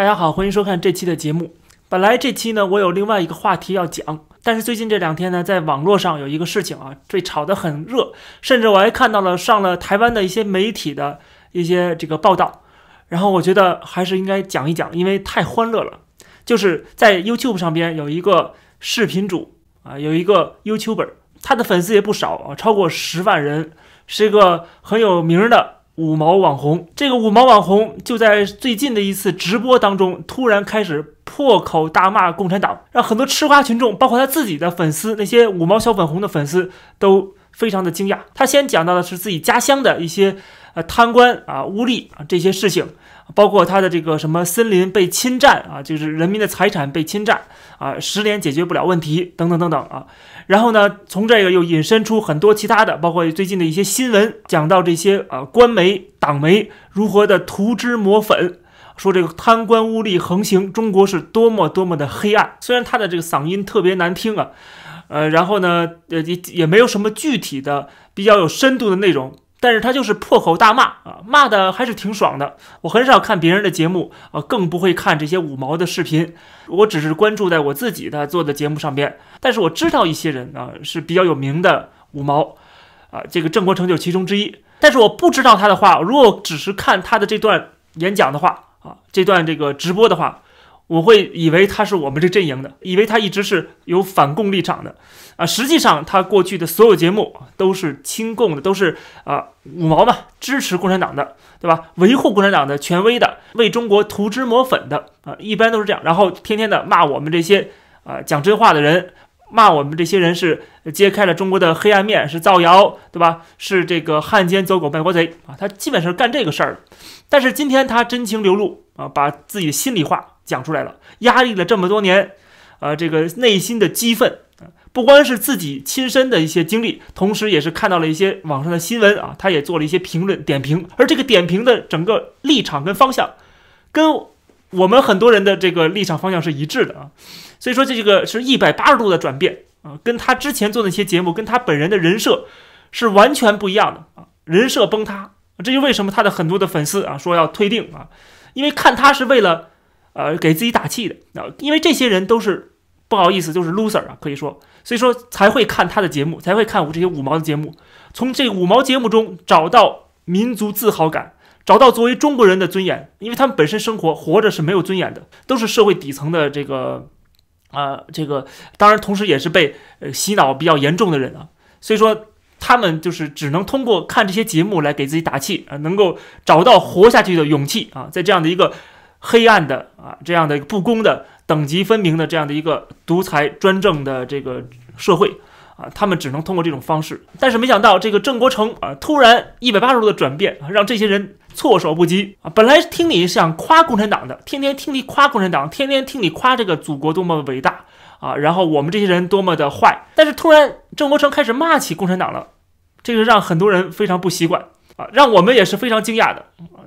大家好，欢迎收看这期的节目。本来这期呢，我有另外一个话题要讲，但是最近这两天呢，在网络上有一个事情啊，这炒得很热，甚至我还看到了上了台湾的一些媒体的一些这个报道。然后我觉得还是应该讲一讲，因为太欢乐了。就是在 YouTube 上边有一个视频主啊，有一个 YouTuber，他的粉丝也不少啊，超过十万人，是一个很有名的。五毛网红，这个五毛网红就在最近的一次直播当中，突然开始破口大骂共产党，让很多吃瓜群众，包括他自己的粉丝，那些五毛小粉红的粉丝都非常的惊讶。他先讲到的是自己家乡的一些呃贪官啊、污吏啊这些事情。包括他的这个什么森林被侵占啊，就是人民的财产被侵占啊，十年解决不了问题等等等等啊。然后呢，从这个又引申出很多其他的，包括最近的一些新闻，讲到这些啊官媒党媒如何的涂脂抹粉，说这个贪官污吏横行，中国是多么多么的黑暗。虽然他的这个嗓音特别难听啊，呃，然后呢，呃也也没有什么具体的比较有深度的内容。但是他就是破口大骂啊，骂的还是挺爽的。我很少看别人的节目啊，更不会看这些五毛的视频。我只是关注在我自己的做的节目上边。但是我知道一些人啊是比较有名的五毛，啊，这个郑国成就是其中之一。但是我不知道他的话，如果只是看他的这段演讲的话啊，这段这个直播的话。我会以为他是我们这阵营的，以为他一直是有反共立场的，啊，实际上他过去的所有节目都是亲共的，都是啊五毛嘛，支持共产党的，对吧？维护共产党的权威的，为中国涂脂抹粉的，啊，一般都是这样。然后天天的骂我们这些啊讲真话的人，骂我们这些人是揭开了中国的黑暗面，是造谣，对吧？是这个汉奸走狗卖国贼啊，他基本是干这个事儿。但是今天他真情流露啊，把自己的心里话。讲出来了，压抑了这么多年，啊，这个内心的激愤不光是自己亲身的一些经历，同时也是看到了一些网上的新闻啊，他也做了一些评论点评，而这个点评的整个立场跟方向，跟我们很多人的这个立场方向是一致的啊，所以说这个是一百八十度的转变啊，跟他之前做那些节目，跟他本人的人设是完全不一样的啊，人设崩塌，这就为什么他的很多的粉丝啊。说要退订啊，因为看他是为了。呃，给自己打气的啊，因为这些人都是不好意思，就是 loser 啊，可以说，所以说才会看他的节目，才会看我这些五毛的节目，从这五毛节目中找到民族自豪感，找到作为中国人的尊严，因为他们本身生活活着是没有尊严的，都是社会底层的这个啊，这个当然同时也是被呃洗脑比较严重的人啊，所以说他们就是只能通过看这些节目来给自己打气啊，能够找到活下去的勇气啊，在这样的一个。黑暗的啊，这样的一个不公的、等级分明的这样的一个独裁专政的这个社会啊，他们只能通过这种方式。但是没想到这个郑国成啊，突然一百八十度的转变，让这些人措手不及啊。本来听你想夸共产党的，天天听你夸共产党，天天听你夸这个祖国多么伟大啊，然后我们这些人多么的坏。但是突然郑国成开始骂起共产党了，这个让很多人非常不习惯。啊，让我们也是非常惊讶的，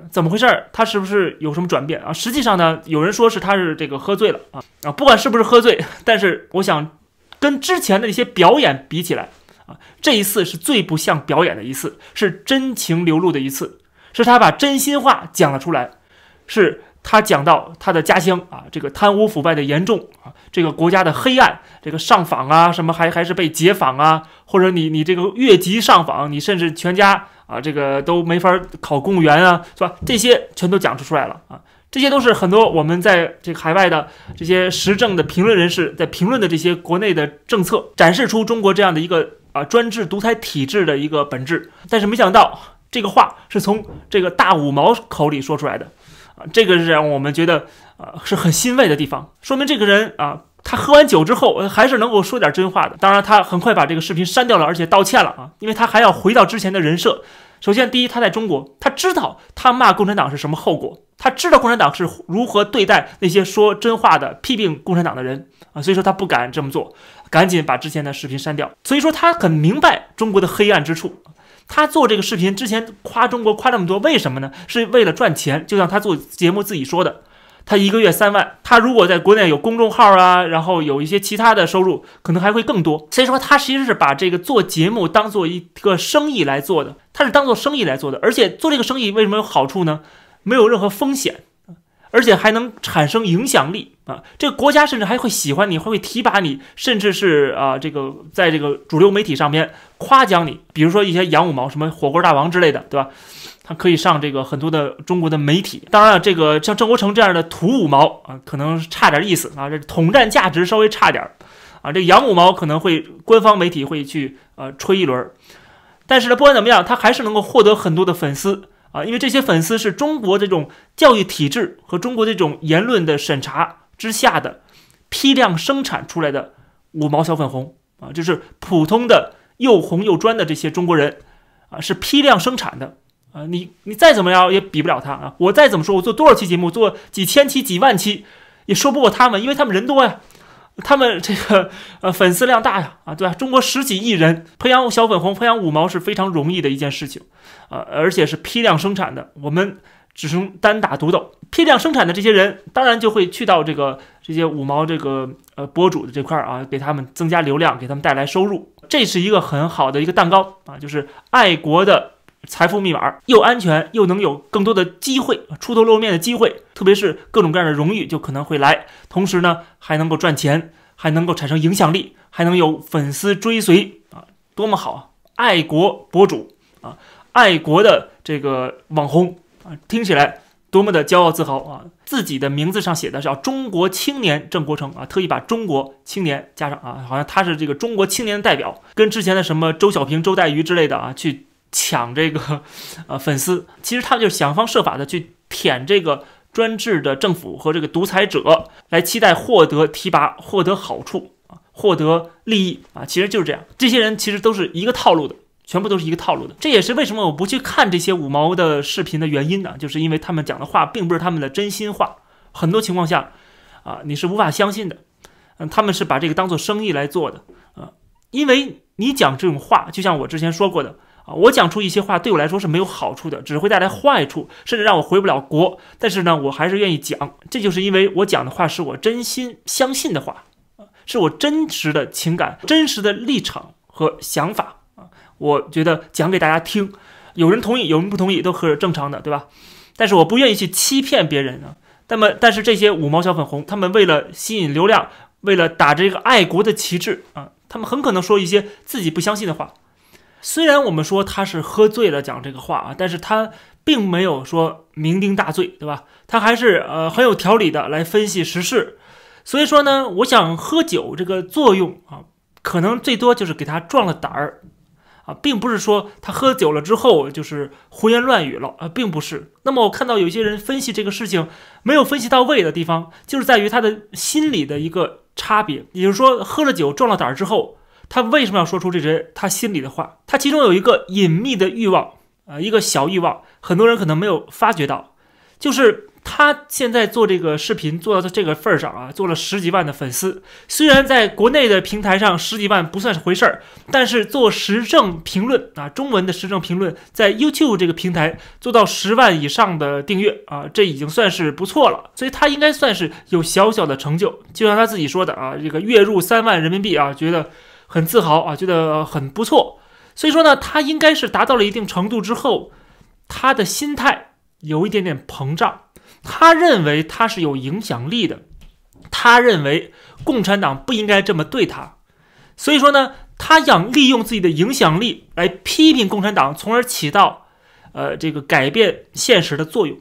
怎么回事？他是不是有什么转变啊？实际上呢，有人说是他是这个喝醉了啊啊！不管是不是喝醉，但是我想跟之前的那些表演比起来啊，这一次是最不像表演的一次，是真情流露的一次，是他把真心话讲了出来，是他讲到他的家乡啊，这个贪污腐败的严重啊，这个国家的黑暗，这个上访啊，什么还还是被解访啊，或者你你这个越级上访，你甚至全家。啊，这个都没法考公务员啊，是吧？这些全都讲出出来了啊，这些都是很多我们在这个海外的这些时政的评论人士在评论的这些国内的政策，展示出中国这样的一个啊专制独裁体制的一个本质。但是没想到这个话是从这个大五毛口里说出来的，啊，这个是让我们觉得啊是很欣慰的地方，说明这个人啊。他喝完酒之后，还是能够说点真话的。当然，他很快把这个视频删掉了，而且道歉了啊，因为他还要回到之前的人设。首先，第一，他在中国，他知道他骂共产党是什么后果，他知道共产党是如何对待那些说真话的、批评共产党的人啊，所以说他不敢这么做，赶紧把之前的视频删掉。所以说他很明白中国的黑暗之处。他做这个视频之前夸中国夸这么多，为什么呢？是为了赚钱，就像他做节目自己说的。他一个月三万，他如果在国内有公众号啊，然后有一些其他的收入，可能还会更多。所以说，他其实是把这个做节目当做一个生意来做的，他是当做生意来做的。而且做这个生意为什么有好处呢？没有任何风险，而且还能产生影响力啊！这个国家甚至还会喜欢你，还会提拔你，甚至是啊，这个在这个主流媒体上面夸奖你，比如说一些洋五毛，什么火锅大王之类的，对吧？他可以上这个很多的中国的媒体。当然了，这个像郑国成这样的土五毛啊，可能差点意思啊，这统战价值稍微差点啊。这洋五毛可能会官方媒体会去呃吹一轮，但是呢，不管怎么样，他还是能够获得很多的粉丝。啊，因为这些粉丝是中国这种教育体制和中国这种言论的审查之下的批量生产出来的五毛小粉红啊，就是普通的又红又专的这些中国人啊，是批量生产的啊，你你再怎么样也比不了他啊，我再怎么说，我做多少期节目，做几千期、几万期，也说不过他们，因为他们人多呀。他们这个呃粉丝量大呀，啊对吧？中国十几亿人培养小粉红、培养五毛是非常容易的一件事情，啊，而且是批量生产的。我们只能单打独斗。批量生产的这些人，当然就会去到这个这些五毛这个呃博主的这块儿啊，给他们增加流量，给他们带来收入。这是一个很好的一个蛋糕啊，就是爱国的。财富密码又安全，又能有更多的机会出头露面的机会，特别是各种各样的荣誉就可能会来。同时呢，还能够赚钱，还能够产生影响力，还能有粉丝追随啊，多么好啊！爱国博主啊，爱国的这个网红啊，听起来多么的骄傲自豪啊！自己的名字上写的叫“中国青年郑国成”啊，特意把中国青年加上啊，好像他是这个中国青年的代表，跟之前的什么周小平、周黛瑜之类的啊去。抢这个，呃，粉丝，其实他们就想方设法的去舔这个专制的政府和这个独裁者，来期待获得提拔、获得好处啊，获得利益啊，其实就是这样。这些人其实都是一个套路的，全部都是一个套路的。这也是为什么我不去看这些五毛的视频的原因呢？就是因为他们讲的话并不是他们的真心话，很多情况下，啊，你是无法相信的。嗯，他们是把这个当做生意来做的啊，因为你讲这种话，就像我之前说过的。啊，我讲出一些话对我来说是没有好处的，只会带来坏处，甚至让我回不了国。但是呢，我还是愿意讲，这就是因为我讲的话是我真心相信的话，是我真实的情感、真实的立场和想法啊。我觉得讲给大家听，有人同意，有人不同意，都是正常的，对吧？但是我不愿意去欺骗别人啊。那么，但是这些五毛小粉红，他们为了吸引流量，为了打着一个爱国的旗帜啊，他们很可能说一些自己不相信的话。虽然我们说他是喝醉了讲这个话啊，但是他并没有说酩酊大醉，对吧？他还是呃很有条理的来分析时事。所以说呢，我想喝酒这个作用啊，可能最多就是给他壮了胆儿啊，并不是说他喝酒了之后就是胡言乱语了啊，并不是。那么我看到有些人分析这个事情没有分析到位的地方，就是在于他的心理的一个差别，也就是说喝了酒壮了胆儿之后。他为什么要说出这些他心里的话？他其中有一个隐秘的欲望，呃，一个小欲望，很多人可能没有发觉到，就是他现在做这个视频做到这个份儿上啊，做了十几万的粉丝。虽然在国内的平台上十几万不算是回事儿，但是做时政评论啊，中文的时政评论，在 YouTube 这个平台做到十万以上的订阅啊，这已经算是不错了。所以他应该算是有小小的成就。就像他自己说的啊，这个月入三万人民币啊，觉得。很自豪啊，觉得很不错，所以说呢，他应该是达到了一定程度之后，他的心态有一点点膨胀，他认为他是有影响力的，他认为共产党不应该这么对他，所以说呢，他想利用自己的影响力来批评共产党，从而起到呃这个改变现实的作用。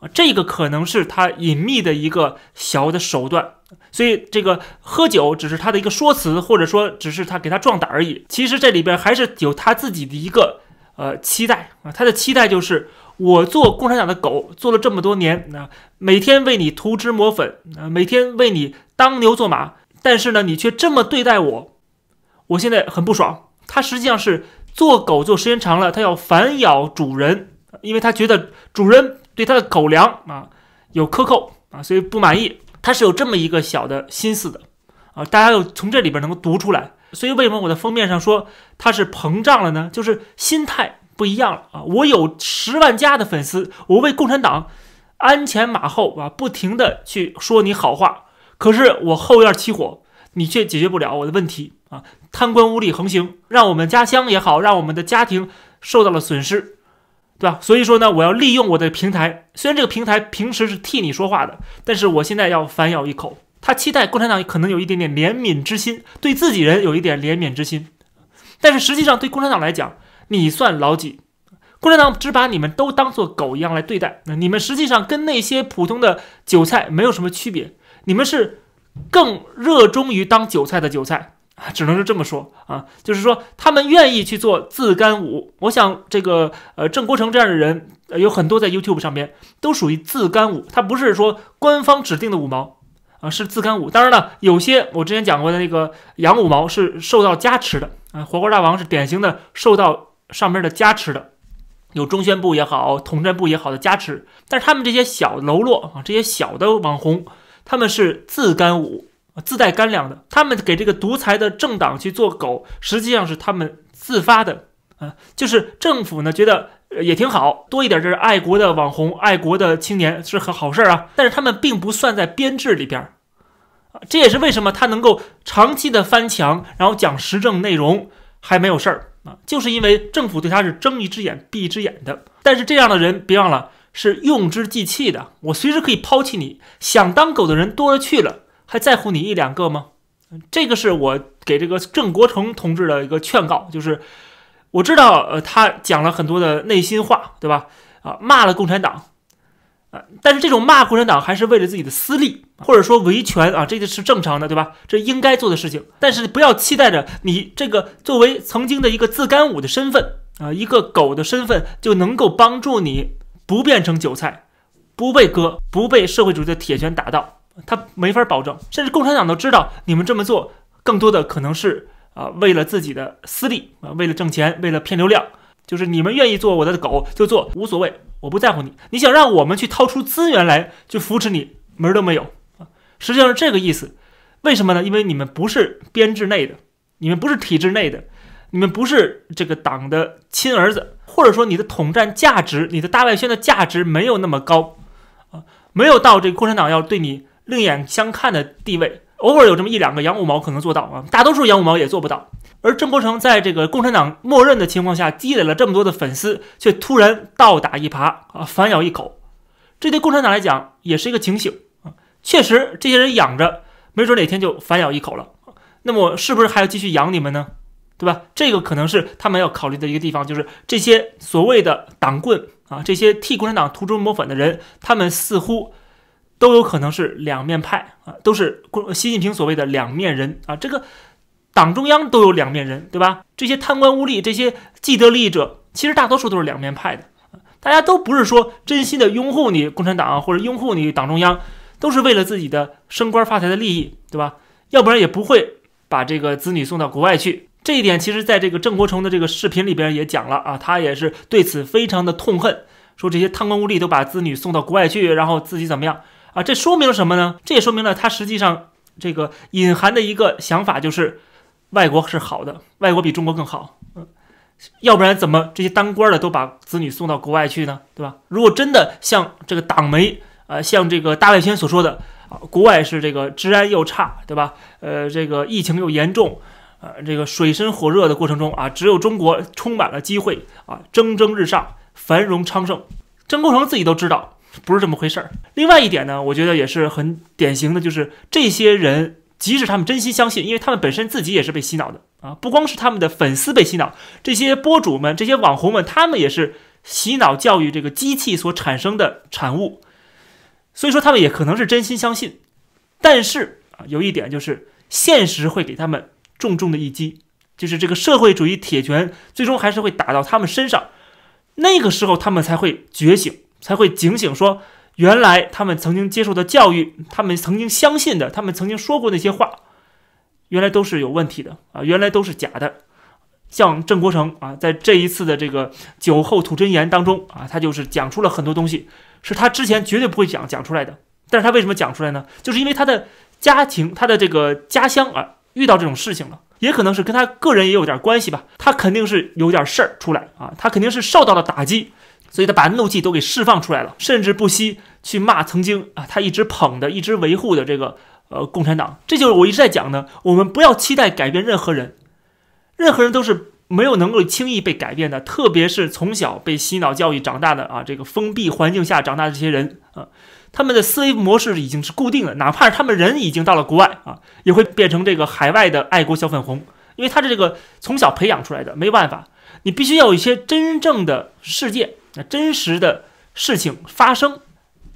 啊，这个可能是他隐秘的一个小的手段。所以这个喝酒只是他的一个说辞，或者说只是他给他壮胆而已。其实这里边还是有他自己的一个呃期待啊，他的期待就是我做共产党的狗做了这么多年啊，每天为你涂脂抹粉啊，每天为你当牛做马，但是呢你却这么对待我，我现在很不爽。他实际上是做狗做时间长了，他要反咬主人，因为他觉得主人对他的狗粮啊有克扣啊，所以不满意。他是有这么一个小的心思的，啊，大家又从这里边能够读出来，所以为什么我的封面上说他是膨胀了呢？就是心态不一样了啊！我有十万加的粉丝，我为共产党鞍前马后啊，不停的去说你好话，可是我后院起火，你却解决不了我的问题啊！贪官污吏横行，让我们家乡也好，让我们的家庭受到了损失，对吧？所以说呢，我要利用我的平台，虽然这个平台平时是替你说话的，但是我现在要反咬一口。他期待共产党可能有一点点怜悯之心，对自己人有一点怜悯之心，但是实际上对共产党来讲，你算老几？共产党只把你们都当做狗一样来对待，那你们实际上跟那些普通的韭菜没有什么区别，你们是更热衷于当韭菜的韭菜啊，只能是这么说啊，就是说他们愿意去做自干五。我想这个呃郑国成这样的人有很多在 YouTube 上边都属于自干五，他不是说官方指定的五毛。啊，是自干五。当然了，有些我之前讲过的那个杨五毛是受到加持的啊。火锅大王是典型的受到上面的加持的，有中宣部也好，统战部也好的加持。但是他们这些小喽啰啊，这些小的网红，他们是自干五，自带干粮的。他们给这个独裁的政党去做狗，实际上是他们自发的啊。就是政府呢觉得也挺好，多一点这是爱国的网红、爱国的青年是很好事儿啊。但是他们并不算在编制里边。这也是为什么他能够长期的翻墙，然后讲时政内容还没有事儿啊，就是因为政府对他是睁一只眼闭一只眼的。但是这样的人别忘了是用之即弃的，我随时可以抛弃你。想当狗的人多了去了，还在乎你一两个吗？这个是我给这个郑国成同志的一个劝告，就是我知道呃他讲了很多的内心话，对吧？啊，骂了共产党。但是这种骂共产党还是为了自己的私利，或者说维权啊，这个是正常的，对吧？这应该做的事情。但是不要期待着你这个作为曾经的一个自干五的身份啊，一个狗的身份就能够帮助你不变成韭菜，不被割，不被社会主义的铁拳打到，他没法保证。甚至共产党都知道你们这么做，更多的可能是啊为了自己的私利啊，为了挣钱，为了骗流量。就是你们愿意做我的狗就做，无所谓，我不在乎你。你想让我们去掏出资源来去扶持你，门儿都没有啊！实际上是这个意思。为什么呢？因为你们不是编制内的，你们不是体制内的，你们不是这个党的亲儿子，或者说你的统战价值、你的大外宣的价值没有那么高啊，没有到这个共产党要对你另眼相看的地位。偶尔有这么一两个杨五毛可能做到啊，大多数杨五毛也做不到。而郑国成在这个共产党默认的情况下积累了这么多的粉丝，却突然倒打一耙啊，反咬一口，这对共产党来讲也是一个警醒啊。确实，这些人养着，没准哪天就反咬一口了。那么，是不是还要继续养你们呢？对吧？这个可能是他们要考虑的一个地方，就是这些所谓的党棍啊，这些替共产党涂脂抹粉的人，他们似乎都有可能是两面派啊，都是习近平所谓的两面人啊，这个。党中央都有两面人，对吧？这些贪官污吏、这些既得利益者，其实大多数都是两面派的。大家都不是说真心的拥护你共产党或者拥护你党中央，都是为了自己的升官发财的利益，对吧？要不然也不会把这个子女送到国外去。这一点，其实在这个郑国成的这个视频里边也讲了啊，他也是对此非常的痛恨，说这些贪官污吏都把子女送到国外去，然后自己怎么样啊？这说明了什么呢？这也说明了他实际上这个隐含的一个想法就是。外国是好的，外国比中国更好，嗯，要不然怎么这些当官的都把子女送到国外去呢？对吧？如果真的像这个党媒啊，像这个大外宣所说的啊，国外是这个治安又差，对吧？呃，这个疫情又严重，呃，这个水深火热的过程中啊，只有中国充满了机会啊，蒸蒸日上，繁荣昌盛。曾国成自己都知道不是这么回事儿。另外一点呢，我觉得也是很典型的，就是这些人。即使他们真心相信，因为他们本身自己也是被洗脑的啊！不光是他们的粉丝被洗脑，这些博主们、这些网红们，他们也是洗脑教育这个机器所产生的产物。所以说，他们也可能是真心相信。但是啊，有一点就是，现实会给他们重重的一击，就是这个社会主义铁拳最终还是会打到他们身上。那个时候，他们才会觉醒，才会警醒，说。原来他们曾经接受的教育，他们曾经相信的，他们曾经说过那些话，原来都是有问题的啊！原来都是假的。像郑国成啊，在这一次的这个酒后吐真言当中啊，他就是讲出了很多东西，是他之前绝对不会讲讲出来的。但是他为什么讲出来呢？就是因为他的家庭，他的这个家乡啊，遇到这种事情了，也可能是跟他个人也有点关系吧。他肯定是有点事儿出来啊，他肯定是受到了打击。所以他把怒气都给释放出来了，甚至不惜去骂曾经啊他一直捧的、一直维护的这个呃共产党。这就是我一直在讲的，我们不要期待改变任何人，任何人都是没有能够轻易被改变的，特别是从小被洗脑教育长大的啊，这个封闭环境下长大的这些人啊，他们的思维模式已经是固定的，哪怕是他们人已经到了国外啊，也会变成这个海外的爱国小粉红，因为他是这个从小培养出来的，没办法，你必须要有一些真正的世界那、真实的事情发生，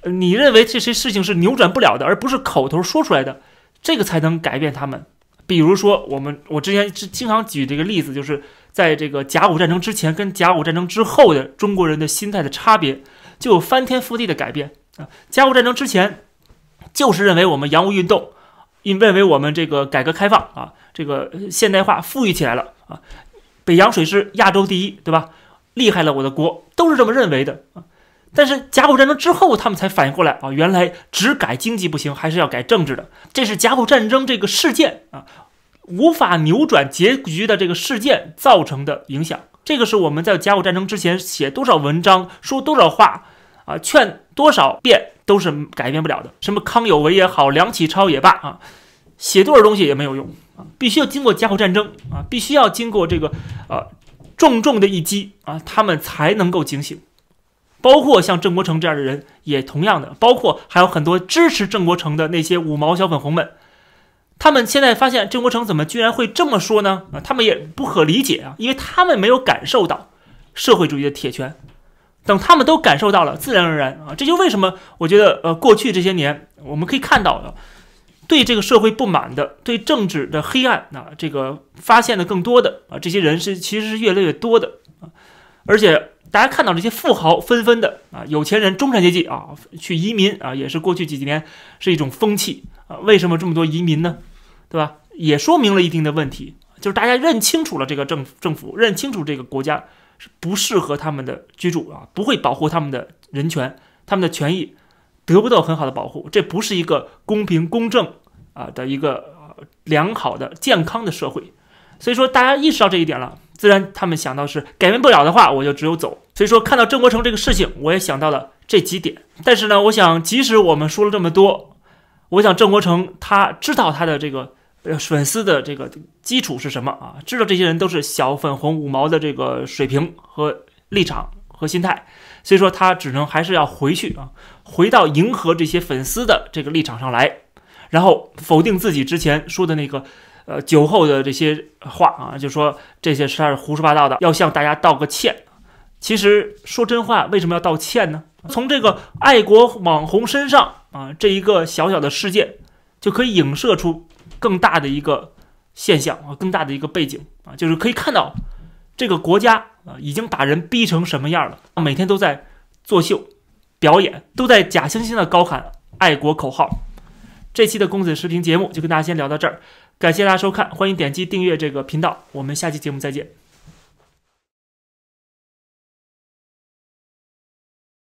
你认为这些事情是扭转不了的，而不是口头说出来的，这个才能改变他们。比如说，我们我之前经常举这个例子，就是在这个甲午战争之前跟甲午战争之后的中国人的心态的差别，就有翻天覆地的改变啊。甲午战争之前，就是认为我们洋务运动，因认为我们这个改革开放啊，这个现代化富裕起来了啊，北洋水师亚洲第一，对吧？厉害了我的国，都是这么认为的啊。但是甲午战争之后，他们才反应过来啊，原来只改经济不行，还是要改政治的。这是甲午战争这个事件啊，无法扭转结局的这个事件造成的影响。这个是我们在甲午战争之前写多少文章、说多少话啊、劝多少遍都是改变不了的。什么康有为也好，梁启超也罢啊，写多少东西也没有用啊，必须要经过甲午战争啊，必须要经过这个呃重重的一击啊，他们才能够警醒。包括像郑国成这样的人也同样的，包括还有很多支持郑国成的那些五毛小粉红们，他们现在发现郑国成怎么居然会这么说呢？啊，他们也不可理解啊，因为他们没有感受到社会主义的铁拳，等他们都感受到了，自然而然啊，这就为什么我觉得呃，过去这些年我们可以看到的，对这个社会不满的，对政治的黑暗啊，这个发现的更多的啊，这些人是其实是越来越多的啊，而且。大家看到这些富豪纷纷的啊，有钱人、中产阶级啊，去移民啊，也是过去几年是一种风气啊。为什么这么多移民呢？对吧？也说明了一定的问题，就是大家认清楚了这个政政府，认清楚这个国家是不适合他们的居住啊，不会保护他们的人权，他们的权益得不到很好的保护，这不是一个公平公正啊的一个良好的健康的社会。所以说，大家意识到这一点了。自然，他们想到是改变不了的话，我就只有走。所以说，看到郑国成这个事情，我也想到了这几点。但是呢，我想，即使我们说了这么多，我想郑国成他知道他的这个呃粉丝的这个基础是什么啊？知道这些人都是小粉红五毛的这个水平和立场和心态，所以说他只能还是要回去啊，回到迎合这些粉丝的这个立场上来，然后否定自己之前说的那个。呃，酒后的这些话啊，就说这些是胡说八道的，要向大家道个歉。其实说真话，为什么要道歉呢？从这个爱国网红身上啊，这一个小小的事件，就可以影射出更大的一个现象啊，更大的一个背景啊，就是可以看到这个国家啊，已经把人逼成什么样了，每天都在作秀、表演，都在假惺惺的高喊爱国口号。这期的公子视频节目就跟大家先聊到这儿。感谢大家收看，欢迎点击订阅这个频道，我们下期节目再见。